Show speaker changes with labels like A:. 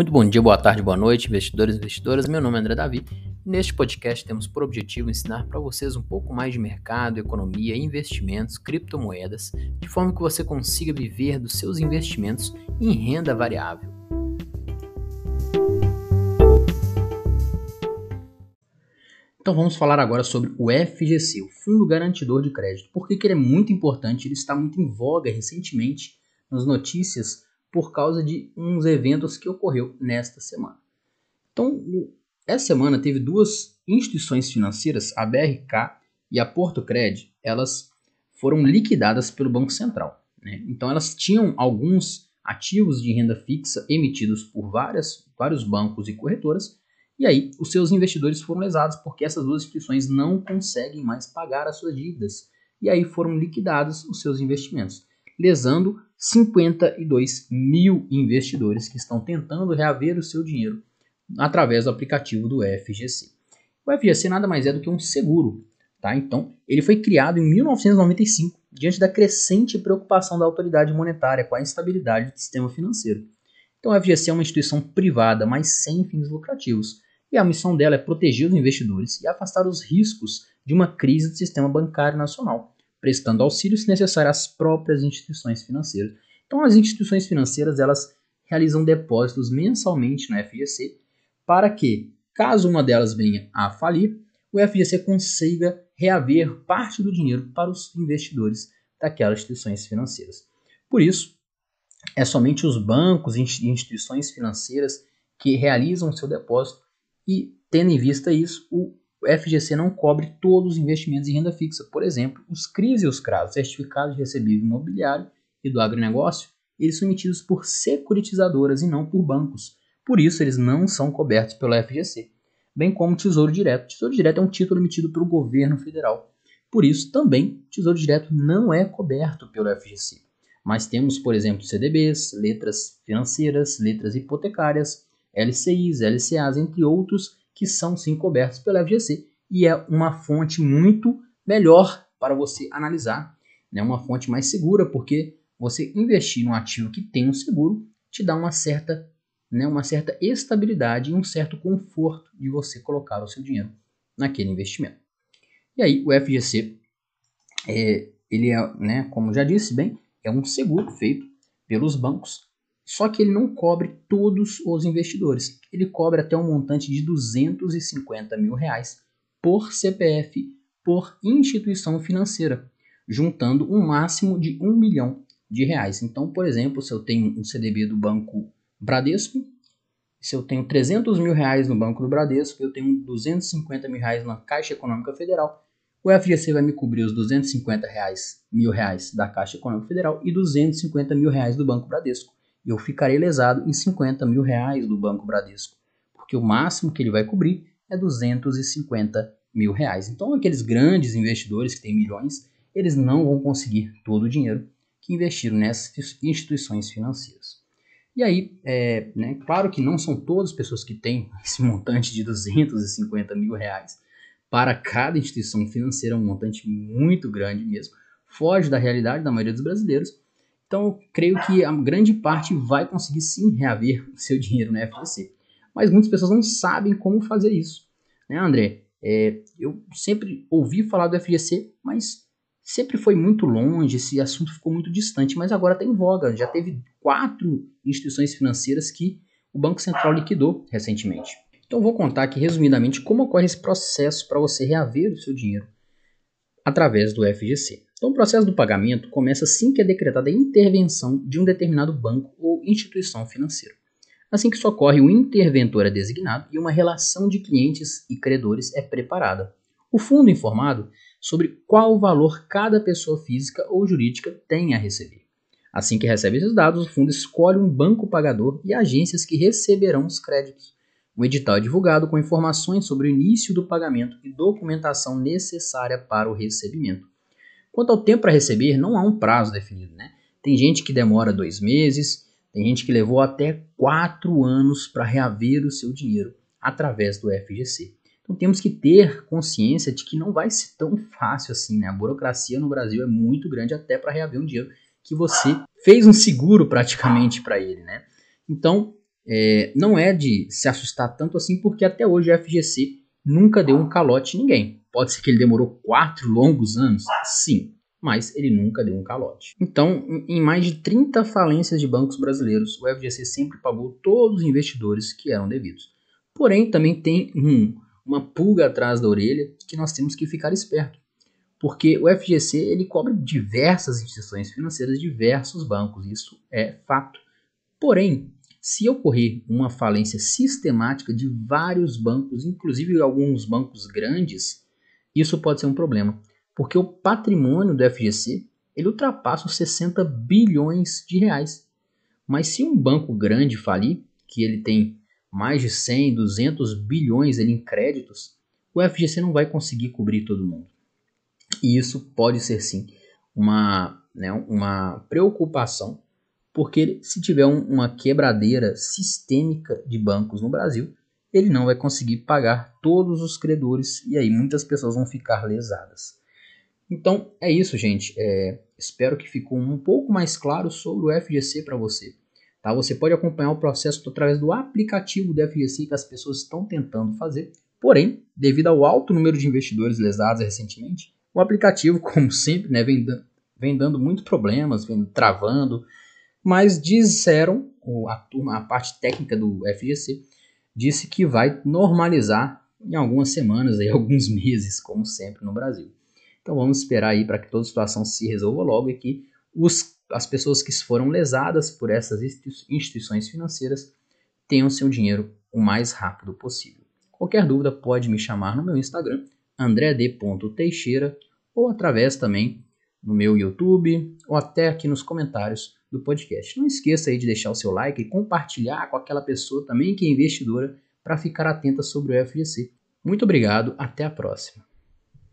A: Muito bom dia, boa tarde, boa noite, investidores e investidoras. Meu nome é André Davi. Neste podcast temos por objetivo ensinar para vocês um pouco mais de mercado, economia, investimentos, criptomoedas, de forma que você consiga viver dos seus investimentos em renda variável. Então vamos falar agora sobre o FGC, o Fundo Garantidor de Crédito. Por que, que ele é muito importante? Ele está muito em voga recentemente nas notícias por causa de uns eventos que ocorreu nesta semana. Então, essa semana teve duas instituições financeiras, a BRK e a Porto Cred, elas foram liquidadas pelo Banco Central. Né? Então, elas tinham alguns ativos de renda fixa emitidos por várias, vários bancos e corretoras, e aí os seus investidores foram lesados porque essas duas instituições não conseguem mais pagar as suas dívidas, e aí foram liquidados os seus investimentos lesando 52 mil investidores que estão tentando reaver o seu dinheiro através do aplicativo do FGC. O FGC nada mais é do que um seguro, tá? Então, ele foi criado em 1995 diante da crescente preocupação da autoridade monetária com a instabilidade do sistema financeiro. Então, o FGC é uma instituição privada, mas sem fins lucrativos, e a missão dela é proteger os investidores e afastar os riscos de uma crise do sistema bancário nacional, prestando auxílio, se necessário, às próprias instituições financeiras. Então, as instituições financeiras elas realizam depósitos mensalmente no FGC para que, caso uma delas venha a falir, o FGC consiga reaver parte do dinheiro para os investidores daquelas instituições financeiras. Por isso, é somente os bancos e instituições financeiras que realizam seu depósito e, tendo em vista isso, o o FGC não cobre todos os investimentos em renda fixa. Por exemplo, os CRIs e os CRAs, certificados de recebível imobiliário e do agronegócio, eles são emitidos por securitizadoras e não por bancos. Por isso, eles não são cobertos pelo FGC, bem como Tesouro Direto. Tesouro Direto é um título emitido pelo governo federal. Por isso, também, Tesouro Direto não é coberto pelo FGC. Mas temos, por exemplo, CDBs, letras financeiras, letras hipotecárias, LCIs, LCAs, entre outros, que são sim cobertos pela FGC e é uma fonte muito melhor para você analisar, né? uma fonte mais segura, porque você investir num ativo que tem um seguro te dá uma certa, né, uma certa estabilidade e um certo conforto de você colocar o seu dinheiro naquele investimento. E aí o FGC, é, ele é, né, como já disse bem, é um seguro feito pelos bancos só que ele não cobre todos os investidores. Ele cobre até um montante de 250 mil reais por CPF por instituição financeira, juntando um máximo de um milhão de reais. Então, por exemplo, se eu tenho um CDB do Banco Bradesco, se eu tenho 300 mil reais no Banco do Bradesco, eu tenho 250 mil reais na Caixa Econômica Federal, o FGC vai me cobrir os 250 reais, mil reais da Caixa Econômica Federal e 250 mil reais do Banco Bradesco eu ficarei lesado em 50 mil reais do Banco Bradesco, porque o máximo que ele vai cobrir é 250 mil reais. Então, aqueles grandes investidores que têm milhões, eles não vão conseguir todo o dinheiro que investiram nessas instituições financeiras. E aí, é, né, claro que não são todas as pessoas que têm esse montante de 250 mil reais. Para cada instituição financeira, é um montante muito grande mesmo. Foge da realidade da maioria dos brasileiros, então, eu creio que a grande parte vai conseguir sim reaver o seu dinheiro na FGC. Mas muitas pessoas não sabem como fazer isso. Né, André? É, eu sempre ouvi falar do FGC, mas sempre foi muito longe, esse assunto ficou muito distante, mas agora está em voga. Já teve quatro instituições financeiras que o Banco Central liquidou recentemente. Então, vou contar aqui resumidamente como ocorre esse processo para você reaver o seu dinheiro através do FGC. Então, o processo do pagamento começa assim que é decretada a intervenção de um determinado banco ou instituição financeira. Assim que isso ocorre, o interventor é designado e uma relação de clientes e credores é preparada. O fundo informado sobre qual valor cada pessoa física ou jurídica tem a receber. Assim que recebe esses dados, o fundo escolhe um banco pagador e agências que receberão os créditos. O edital é divulgado com informações sobre o início do pagamento e documentação necessária para o recebimento. Quanto ao tempo para receber, não há um prazo definido, né? Tem gente que demora dois meses, tem gente que levou até quatro anos para reaver o seu dinheiro através do FGC. Então temos que ter consciência de que não vai ser tão fácil assim, né? A burocracia no Brasil é muito grande até para reaver um dinheiro que você fez um seguro praticamente para ele, né? Então é, não é de se assustar tanto assim, porque até hoje o FGC nunca deu um calote em ninguém. Pode ser que ele demorou quatro longos anos? Sim, mas ele nunca deu um calote. Então, em mais de 30 falências de bancos brasileiros, o FGC sempre pagou todos os investidores que eram devidos. Porém, também tem um, uma pulga atrás da orelha que nós temos que ficar esperto. Porque o FGC ele cobre diversas instituições financeiras, diversos bancos, isso é fato. Porém, se ocorrer uma falência sistemática de vários bancos, inclusive alguns bancos grandes, isso pode ser um problema porque o patrimônio do FGC ele ultrapassa os 60 bilhões de reais. Mas se um banco grande falir, que ele tem mais de 100, 200 bilhões ele em créditos, o FGC não vai conseguir cobrir todo mundo. E isso pode ser sim uma, né, uma preocupação, porque se tiver um, uma quebradeira sistêmica de bancos no Brasil, ele não vai conseguir pagar todos os credores e aí muitas pessoas vão ficar lesadas. Então é isso, gente. É, espero que ficou um pouco mais claro sobre o FGC para você. Tá? Você pode acompanhar o processo através do aplicativo do FGC que as pessoas estão tentando fazer. Porém, devido ao alto número de investidores lesados recentemente, o aplicativo, como sempre, né, vem, vem dando muitos problemas, vem travando. Mas disseram, a, turma, a parte técnica do FGC, disse que vai normalizar em algumas semanas, aí, alguns meses, como sempre no Brasil. Então vamos esperar aí para que toda a situação se resolva logo e que os, as pessoas que foram lesadas por essas instituições financeiras tenham seu dinheiro o mais rápido possível. Qualquer dúvida pode me chamar no meu Instagram, andred.teixeira, ou através também no meu YouTube, ou até aqui nos comentários do podcast. Não esqueça aí de deixar o seu like e compartilhar com aquela pessoa também que é investidora para ficar atenta sobre o FGC. Muito obrigado, até a próxima.